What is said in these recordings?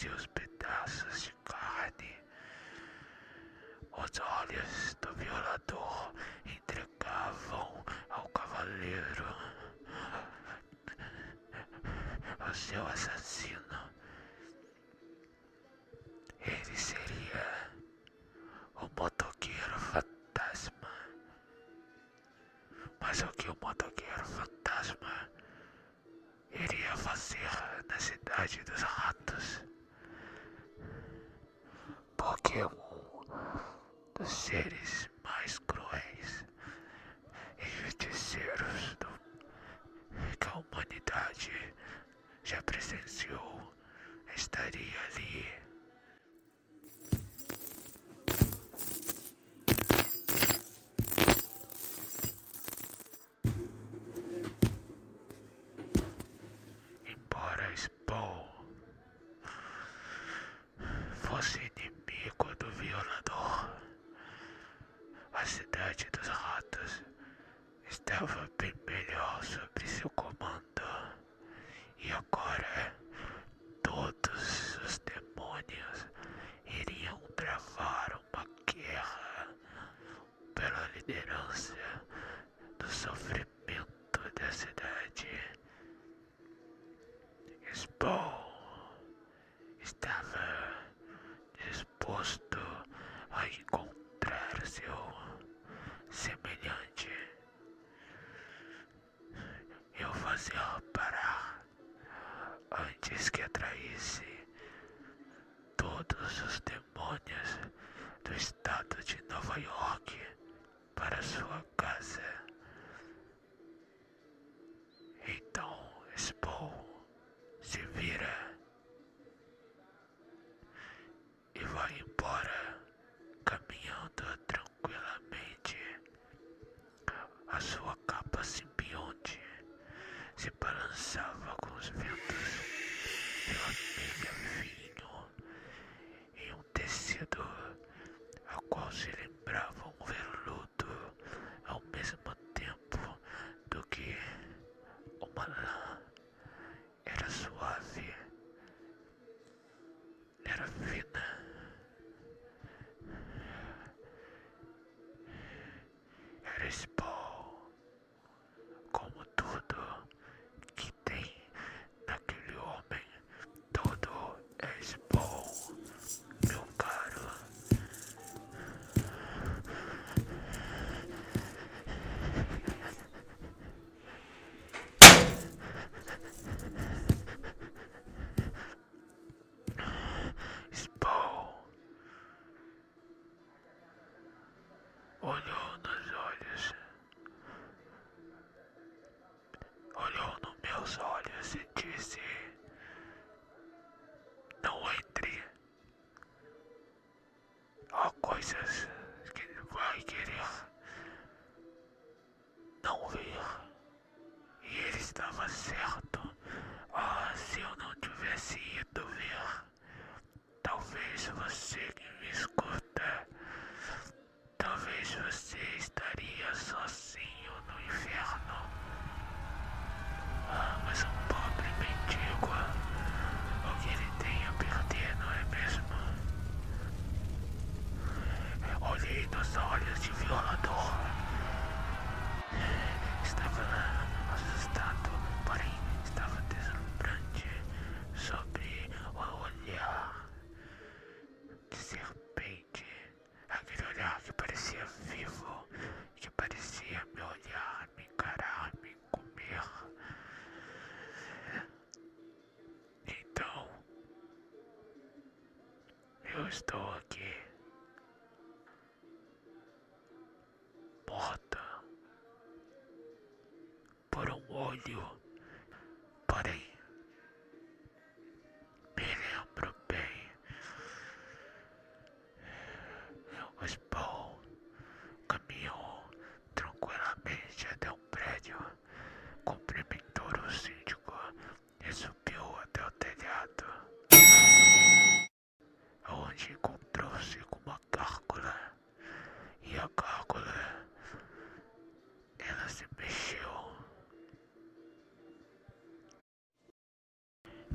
seus pedaços de carne. Os olhos do violador entregavam ao cavaleiro o seu assassino. Ele seria o motoqueiro fantasma. Mas o que o motoqueiro fantasma iria fazer na cidade dos ratos? Porque um dos seres mais cruéis e justiceiros do, que a humanidade já presenciou estaria ali. Embora Spawn fosse inimigo do violador, a cidade dos ratos estava bem melhor sob seu comando. E agora todos os demônios iriam travar uma guerra pela liderança do sofrimento da cidade. Spawn antes que atraísse todos os demônios do estado de Nova York para sua casa. Então Spawn se vira e vai embora, caminhando tranquilamente. A sua capa simbionte se balançava com os ventos vermelho vinho em um tecido a qual se lembrava um veludo ao mesmo tempo do que uma lã. Era suave, era fina. Era Spawn, como tudo que tem naquele homem, tudo é Spawn, meu caro. Spawn olhou nos olhos, olhou nos meus olhos e disse: Não entre. Há coisas que vai querer não ver. E ele estava certo. Ah, se eu não tivesse ido ver, talvez você que me escuta, talvez você estaria sozinho no inferno. Ah, mas um pobre mendigo, o que ele tem a perder, não é mesmo? Nos olhos de violador. Estava assustado, porém estava deslumbrante sobre o olhar de serpente. Aquele olhar que parecia vivo, que parecia me olhar, me encarar, me comer. Então, eu estou aqui. do.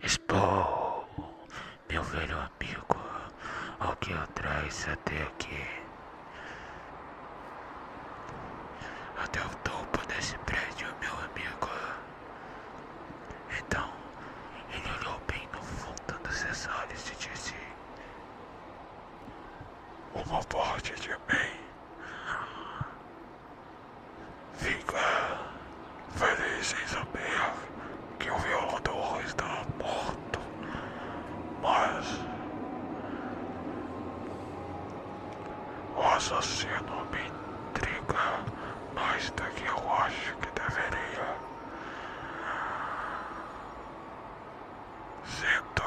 Expo, meu velho amigo, o que aqui? Até o topo desse prédio, meu amigo. Então, ele olhou bem no fundo dos seus olhos e disse: Uma parte de mim fica feliz em saber que o violador está morto, mas o assassino me intriga mais do que eu acho que deveria. Sinto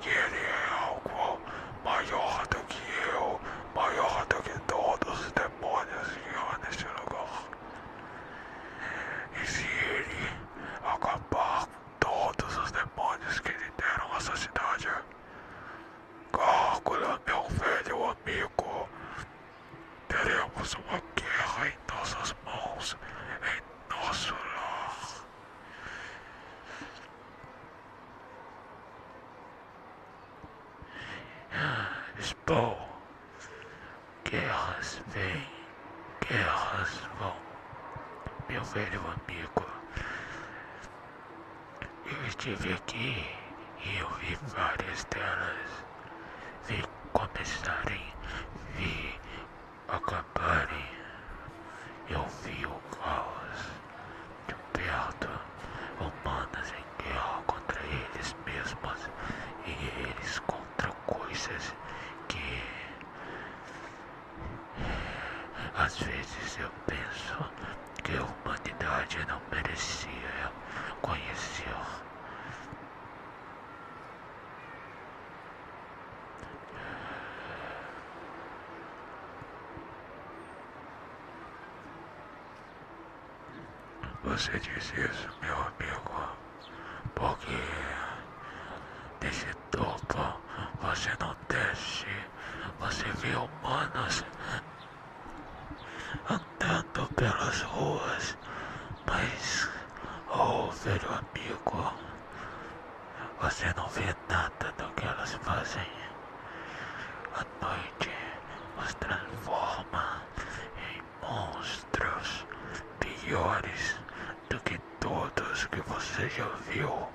que ele é algo maior do que eu, maior do que todos os demônios que há neste lugar. E se ele acabar com todos os demônios que lhe deram essa cidade, Gárgula, meu velho amigo, teremos uma guerra em nossas mãos, em nosso lar. Spo, guerras vêm, guerras vão, meu velho amigo. Eu estive aqui e eu vi várias delas. Vi começarem, vi acabarem. Eu vi o caos de perto, humanos em guerra contra eles mesmos e eles contra coisas que às vezes eu penso que a humanidade não merecia conhecer. Você diz isso, meu amigo, porque desse topo você não desce, você vê humanos andando pelas ruas, mas, oh velho amigo, você não vê nada do que elas fazem. A noite os transforma em monstros piores do que todos que você já viu.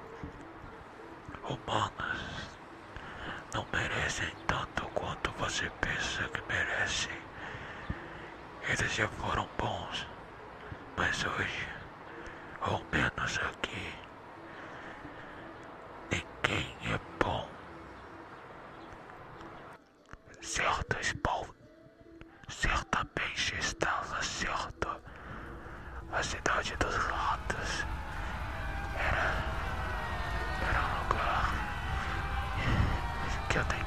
Humanos não merecem tanto quanto você pensa que merecem. Eles já foram bons, mas hoje, ao menos aqui, ninguém é bom. Certas bom, certamente estava certo. A cidade dos ratos era, era um lugar que eu tenho.